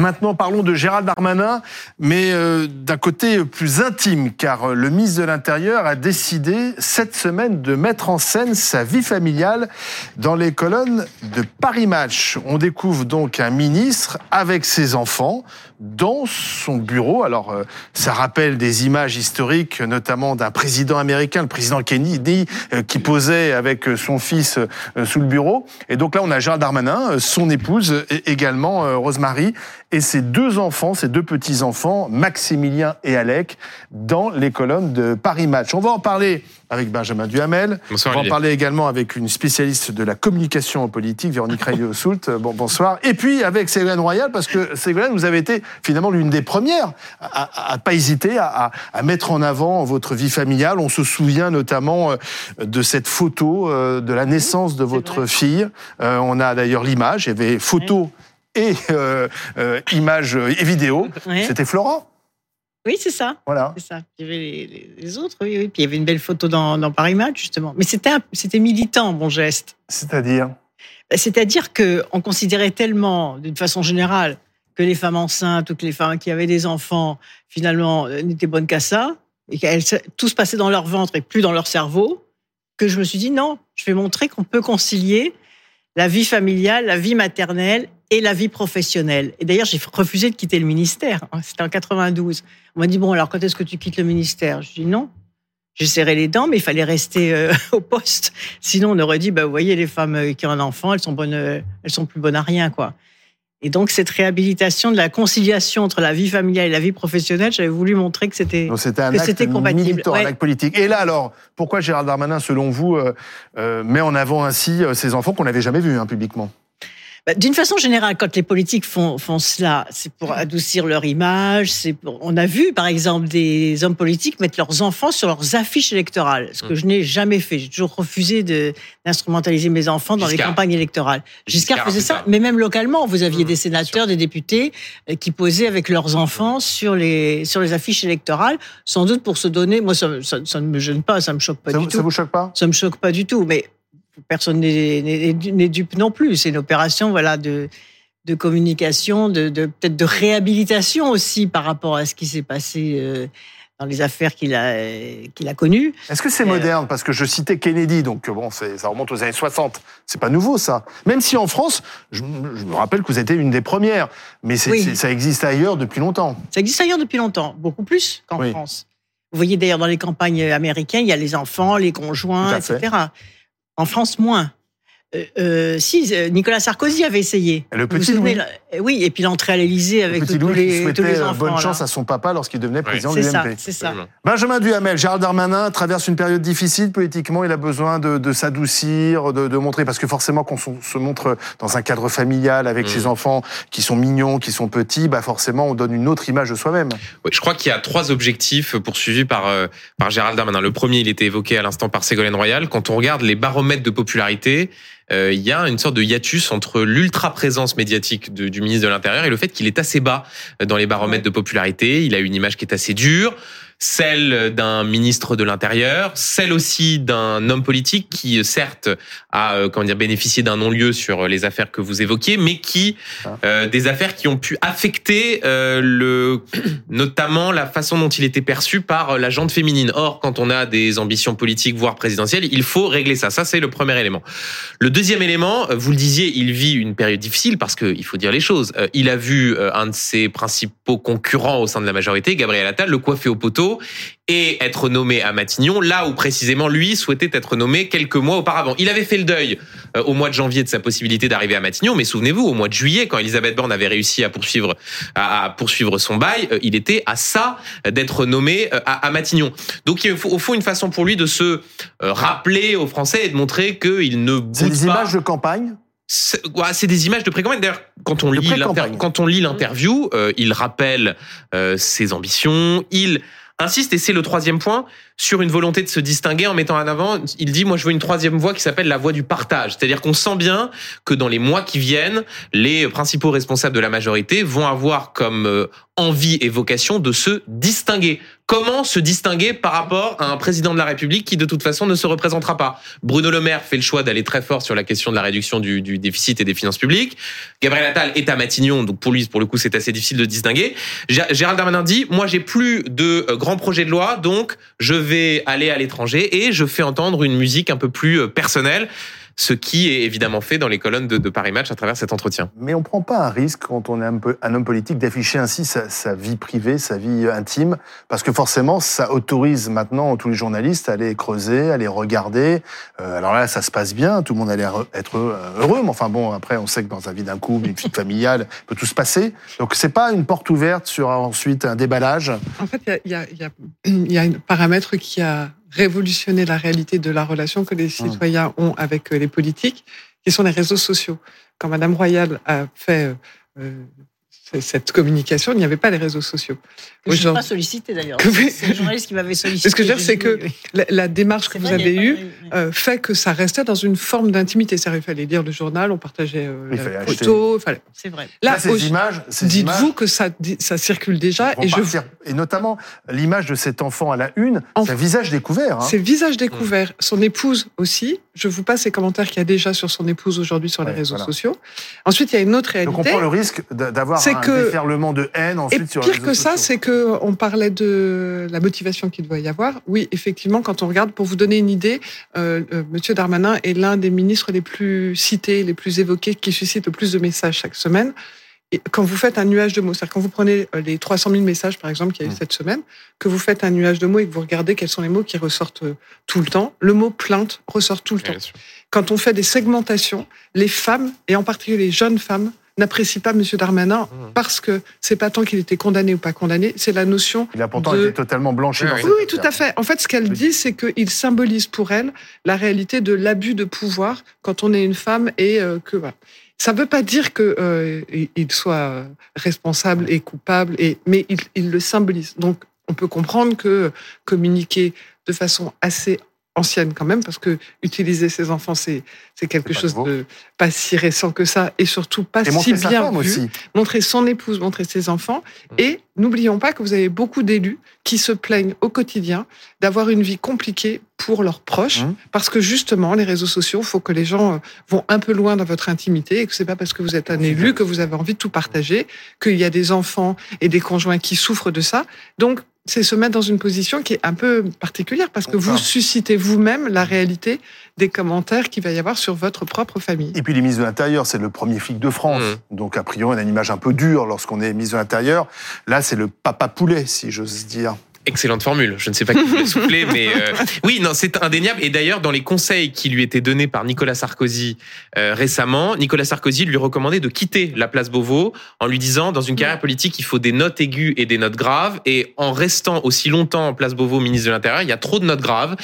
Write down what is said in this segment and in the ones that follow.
Maintenant, parlons de Gérald Darmanin, mais euh, d'un côté plus intime, car le ministre de l'Intérieur a décidé cette semaine de mettre en scène sa vie familiale dans les colonnes de Paris Match. On découvre donc un ministre avec ses enfants dans son bureau. Alors, euh, ça rappelle des images historiques, notamment d'un président américain, le président Kennedy, euh, qui posait avec son fils sous le bureau. Et donc là, on a Gérald Darmanin, son épouse, et également Rosemary, et ses deux enfants, ses deux petits-enfants, Maximilien et Alec, dans les colonnes de Paris Match. On va en parler avec Benjamin Duhamel. Bonsoir, On va en Olivier. parler également avec une spécialiste de la communication en politique, Véronique Rayeux-Soult. Bon, bonsoir. Et puis avec Ségolène Royal, parce que Ségolène, vous avez été finalement l'une des premières à, à, à pas hésiter à, à, à mettre en avant votre vie familiale. On se souvient notamment euh, de cette photo euh, de la naissance de votre fille. Euh, on a d'ailleurs l'image. Il y avait photo et euh, euh, images et vidéo. Ouais. C'était Florent. Oui, c'est ça. Voilà. C'est ça. Il y avait les, autres, oui, oui. Puis il y avait une belle photo dans, dans Paris Match, justement. Mais c'était, militant, mon geste. C'est-à-dire C'est-à-dire que on considérait tellement, d'une façon générale, que les femmes enceintes, toutes les femmes qui avaient des enfants, finalement, euh, n'étaient bonnes qu'à ça, et qu'elles, tout se passait dans leur ventre et plus dans leur cerveau, que je me suis dit non, je vais montrer qu'on peut concilier la vie familiale, la vie maternelle et la vie professionnelle. Et d'ailleurs, j'ai refusé de quitter le ministère. C'était en 92. On m'a dit bon, alors quand est-ce que tu quittes le ministère? Je dis non. J'ai serré les dents, mais il fallait rester euh, au poste. Sinon, on aurait dit, bah, vous voyez, les femmes euh, qui ont un enfant, elles sont bonnes, euh, elles sont plus bonnes à rien, quoi. Et donc, cette réhabilitation de la conciliation entre la vie familiale et la vie professionnelle, j'avais voulu montrer que c'était. Donc c'était compatible, militant, un acte politique. Et là alors, pourquoi Gérald Darmanin, selon vous, euh, euh, met en avant ainsi ces enfants qu'on n'avait jamais vus hein, publiquement? Bah, D'une façon générale, quand les politiques font, font cela, c'est pour adoucir leur image. C'est pour... On a vu, par exemple, des hommes politiques mettre leurs enfants sur leurs affiches électorales, ce que Mm. je n'ai jamais fait. J'ai toujours refusé de- d'instrumentaliser mes enfants dans les campagnes électorales. Giscard, Giscard, faisait ça, mais même localement, vous aviez Mm, des sénateurs, des députés euh, qui posaient avec leurs enfants sur les, sur les affiches électorales, sans doute pour se donner. Moi, ça, ça, ça ne me gêne pas, ça me choque pas ça, du vous, tout. ça vous choque pas? Ça me choque pas du tout, mais personne n'est- dupe non plus. C'est une opération, voilà, de de communication, de, de peut-être de réhabilitation aussi par rapport à ce qui s'est passé euh, dans les affaires qu'il a qu'il a connues. Est-ce que c'est Euh, moderne? Parce que je citais Kennedy, donc bon, ça remonte aux années 60. C'est pas nouveau ça. Même si en France, je, je me rappelle que vous étiez une des premières, mais Oui. ça existe ailleurs depuis longtemps. Ça existe ailleurs depuis longtemps, beaucoup plus qu'en Oui. France. Vous voyez d'ailleurs dans les campagnes américaines, il y a les enfants, les conjoints, etc. En France, moins. Euh, euh, si, euh, Nicolas Sarkozy avait essayé. Le petit Louis. Euh, Oui, et puis l'entrée à l'Élysée avec Le petit tous Louis qui les, tous souhaitait les enfants. bonne là. chance à son papa lorsqu'il devenait président de ça, l'UMP. c'est ça. Absolument. Benjamin Duhamel, Gérald Darmanin traverse une période difficile politiquement. Il a besoin de, de s'adoucir, de, de montrer, parce que forcément, quand on se montre dans un cadre familial avec Mm. ses enfants qui sont mignons, qui sont petits, bah forcément, on donne une autre image de soi-même. Ouais, je crois qu'il y a trois objectifs poursuivis par, euh, par Gérald Darmanin. Le premier, il était évoqué à l'instant par Ségolène Royal. Quand on regarde les baromètres de popularité, il y a une sorte de hiatus entre l'ultra-présence médiatique de- du ministre de l'Intérieur et le fait qu'il est assez bas dans les baromètres de popularité. Il a une image qui est assez dure, celle d'un ministre de l'Intérieur, celle aussi d'un homme politique qui, certes, a euh, comment dire, bénéficié d'un non-lieu sur les affaires que vous évoquiez, mais qui euh, des affaires qui ont pu affecter euh, le notamment la façon dont il était perçu par la gente féminine. Or, quand on a des ambitions politiques, voire présidentielles, il faut régler ça. Ça, c'est le premier élément. Le deuxième élément, euh, vous le disiez, il vit une période difficile parce que il faut dire les choses. Euh, Il a vu euh, un de ses principaux concurrents au sein de la majorité, Gabriel Attal, le coiffer au poteau et être nommé à Matignon, là où précisément lui souhaitait être nommé quelques mois auparavant. Il avait fait le deuil euh, au mois de janvier de sa possibilité d'arriver à Matignon, mais souvenez-vous, au mois de juillet, quand Elisabeth Borne avait réussi à poursuivre à, à poursuivre son bail, euh, il était à ça d'être nommé euh, à, à Matignon. Donc il faut au fond une façon pour lui de se rappeler aux Français et de montrer qu'il ne C'est boude des pas. images de campagne? C'est ouais, des images de pré-campagne. D'ailleurs, quand on lit pré-campagne. l'inter- quand on lit l'interview, euh, il rappelle euh, ses ambitions. Il insiste, et c'est le troisième point, sur une volonté de se distinguer en mettant en avant. Il dit, moi, je veux une troisième voie qui s'appelle la voie du partage. C'est-à-dire qu'on sent bien que dans les mois qui viennent, les principaux responsables de la majorité vont avoir comme euh, envie et vocation de se distinguer. Comment se distinguer par rapport à un président de la République qui de toute façon ne se représentera pas? Bruno Le Maire fait le choix d'aller très fort sur la question de la réduction du, déficit et des finances publiques. Gabriel Attal est à Matignon, donc pour lui, pour le coup, c'est assez difficile de distinguer. Gérald Darmanin dit, moi j'ai plus de euh, grands projets de loi, donc je vais aller à l'étranger et je fais entendre une musique un peu plus euh, personnelle ce qui est évidemment fait dans les colonnes de, Paris Match à travers cet entretien. Mais on ne prend pas un risque quand on est un, peu, un homme politique d'afficher ainsi sa, vie privée, sa vie intime, parce que forcément, ça autorise maintenant tous les journalistes à aller creuser, à aller regarder. Euh, alors là, ça se passe bien, tout le monde a l'air être heureux, mais enfin bon, après, on sait que dans la vie d'un couple, une vie familiale, peut tout se passer. Donc c'est pas une porte ouverte sur ensuite un déballage. En fait, il y a, y, a, y a un paramètre qui a révolutionner la réalité de la relation que les mmh. citoyens ont avec euh, les politiques, qui sont les réseaux sociaux. Quand Madame Royal a fait euh, euh, cette communication, il n'y avait pas les réseaux sociaux. Je ne suis pas sollicité d'ailleurs. C'est le journaliste qui m'avait sollicité. Ce que je veux dire, c'est que la, démarche que vous avez eue fait que ça restait dans une forme d'intimité. Il fallait lire le journal, on partageait euh, la photo. C'est vrai. Là, ces images, dites-vous que ça, ça circule déjà. Et, je... et notamment, l'image de cet enfant à la une, c'est visage découvert. Hein. C'est visage découvert. Son épouse aussi. Je vous passe les commentaires qu'il y a déjà sur son épouse aujourd'hui sur les réseaux sociaux. Ensuite, il y a une autre réalité. Donc on prend le risque d'avoir un que, déferlement de haine ensuite et sur les réseaux que ça, c'est que on parlait de la motivation qu'il doit y avoir. Oui, effectivement, quand on regarde, pour vous donner une idée, euh, euh, Monsieur Darmanin est l'un des ministres les plus cités, les plus évoqués, qui suscite le plus de messages chaque semaine. Et quand vous faites un nuage de mots, c'est-à-dire quand vous prenez euh, les 300 000 messages, par exemple, qu'il y a eu mmh. cette semaine, que vous faites un nuage de mots et que vous regardez quels sont les mots qui ressortent tout le temps, le mot plainte ressort tout le temps. Quand on fait des segmentations, les femmes, et en particulier les jeunes femmes, n'apprécie pas M. Darmanin mmh. parce que c'est pas tant qu'il était condamné ou pas condamné, c'est la notion. Il a pourtant été totalement blanchi. Oui, oui, tout à fait. En fait, ce qu'elle dit, c'est qu'il symbolise pour elle la réalité de l'abus de pouvoir quand on est une femme et euh, que voilà. Ça ne veut pas dire qu'il euh, soit responsable et coupable, et, mais il, il le symbolise. Donc, on peut comprendre que communiquer de façon assez ancienne quand même, parce que utiliser ses enfants, c'est c'est quelque chose de pas si récent que ça, et surtout pas si bien vu. Aussi. Montrer son épouse, montrer ses enfants, mmh. et n'oublions pas que vous avez beaucoup d'élus qui se plaignent au quotidien d'avoir une vie compliquée pour leurs proches, mmh. parce que justement, les réseaux sociaux, il faut que les gens euh, vont un peu loin dans votre intimité, et que c'est pas parce que vous êtes un élu que vous avez envie de tout partager, qu'il y a des enfants et des conjoints qui souffrent de ça. Donc, c'est se mettre dans une position qui est un peu particulière parce que vous suscitez vous-même la réalité des commentaires qu'il va y avoir sur votre propre famille. Et puis les ministres de l'Intérieur, c'est le premier flic de France. Mmh. Donc a priori, on a une image un peu dure lorsqu'on est ministre de l'Intérieur. Là, c'est le papa poulet, si j'ose dire. Excellente formule. Je ne sais pas qui voulait souffler, mais euh, oui, non, c'est indéniable. Et d'ailleurs, dans les conseils qui lui étaient donnés par Nicolas Sarkozy euh, récemment, Nicolas Sarkozy lui recommandait de quitter la place Beauvau en lui disant, dans une carrière politique, il faut des notes aiguës et des notes graves. Et en restant aussi longtemps en place Beauvau, ministre de l'Intérieur, il y a trop de notes graves.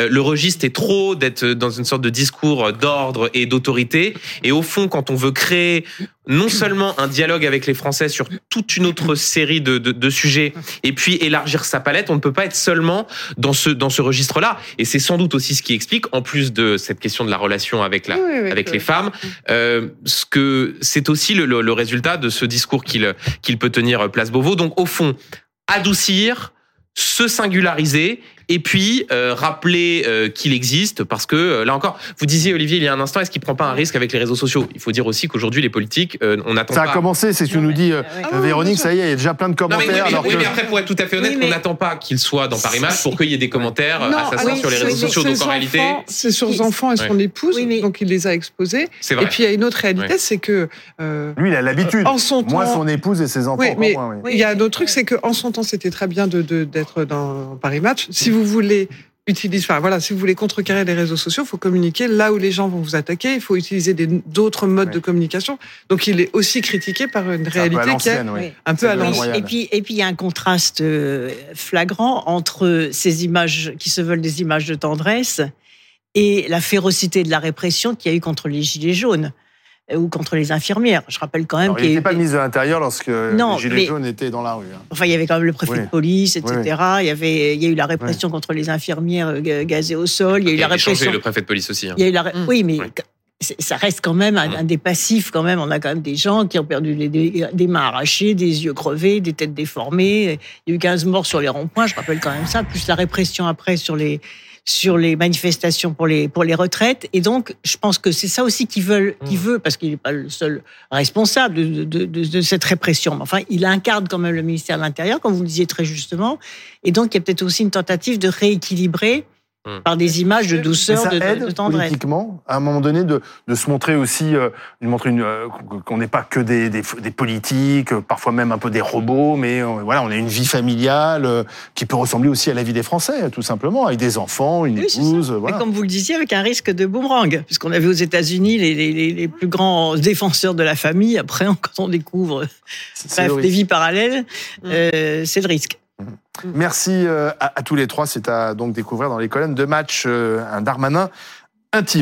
Euh, le registre est trop d'être dans une sorte de discours d'ordre et d'autorité. Et au fond, quand on veut créer non seulement un dialogue avec les Français sur toute une autre série de, de, de, sujets, et puis élargir sa palette, on ne peut pas être seulement dans ce dans ce registre-là. Et c'est sans doute aussi ce qui explique, en plus de cette question de la relation avec la avec les femmes, euh, ce que c'est aussi le, le, résultat de ce discours qu'il qu'il peut tenir place Beauvau. Donc au fond, adoucir, se singulariser et puis euh, rappeler euh, qu'il existe parce que euh, là encore, vous disiez Olivier il y a un instant, est-ce qu'il prend pas un risque avec les réseaux sociaux? Il faut dire aussi qu'aujourd'hui les politiques, on attend. Ça a commencé, c'est ce que nous dit ah Véronique. Ça y est, il y a déjà plein de commentaires. Non, mais, oui, mais, après pour être tout à fait honnête, on n'attend pas qu'il soit dans Paris Match pour qu'il y ait des commentaires assassins sur les réseaux sociaux. Donc en réalité, c'est sur ses enfants et son épouse, donc il les a exposés. Et puis il y a une autre réalité, c'est que lui il a l'habitude. Moi son épouse et ses enfants. il y a un autre truc, c'est qu'en son temps c'était très bien d'être dans Paris Match. Si vous voulez utilise, enfin voilà, si vous voulez contrecarrer les réseaux sociaux, il faut communiquer là où les gens vont vous attaquer. Il faut utiliser d'autres modes de communication. Donc il est aussi critiqué par une réalité qui est un peu à l'ancienne. Et puis et puis il y a un contraste euh, flagrant entre ces images qui se veulent des images de tendresse et la férocité de la répression qu'il y a eu contre les gilets jaunes. Euh, ou contre les infirmières. Je rappelle quand même qu'il n'y avait pas ministre de l'Intérieur lorsque les Gilets jaunes étaient dans la rue. Hein. Enfin, il y avait quand même le préfet de police, etc. Il, y avait, il y a eu la répression contre les infirmières euh, gazées au sol. Il y a eu la répression. le préfet de police aussi. Hein. Il y a eu la... Oui, mais ça reste quand même un, un, des passifs quand même. On a quand même des gens qui ont perdu des, des, des, mains arrachées, des yeux crevés, des têtes déformées. Il y a eu 15 morts sur les ronds-points, je rappelle quand même ça, plus la répression après sur les sur les manifestations pour les pour les retraites. Et donc, je pense que c'est ça aussi qu'ils veulent, qui veut, parce qu'il n'est pas le seul responsable de, de, de, de, cette répression. Mais enfin, il incarne quand même le ministère de l'Intérieur, comme vous le disiez très justement. Et donc, il y a peut-être aussi une tentative de rééquilibrer Mmh. par des images de douceur, de, de, de, tendresse. Politiquement, à un moment donné, de, de se montrer aussi, euh, de montrer une, euh, qu'on n'est pas que des, des, des, politiques, euh, parfois même un peu des robots, mais euh, voilà, on a une vie familiale euh, qui peut ressembler aussi à la vie des Français, tout simplement, avec des enfants, une oui, épouse. Voilà. Et comme vous le disiez, avec un risque de boomerang, puisqu'on a vu aux États-Unis les, les, les, plus grands défenseurs de la famille. Après, quand on découvre bref, des vies parallèles, mmh. c'est le risque. Merci euh, à, à, tous les trois. C'est à donc découvrir dans les colonnes de match euh, un Darmanin intime.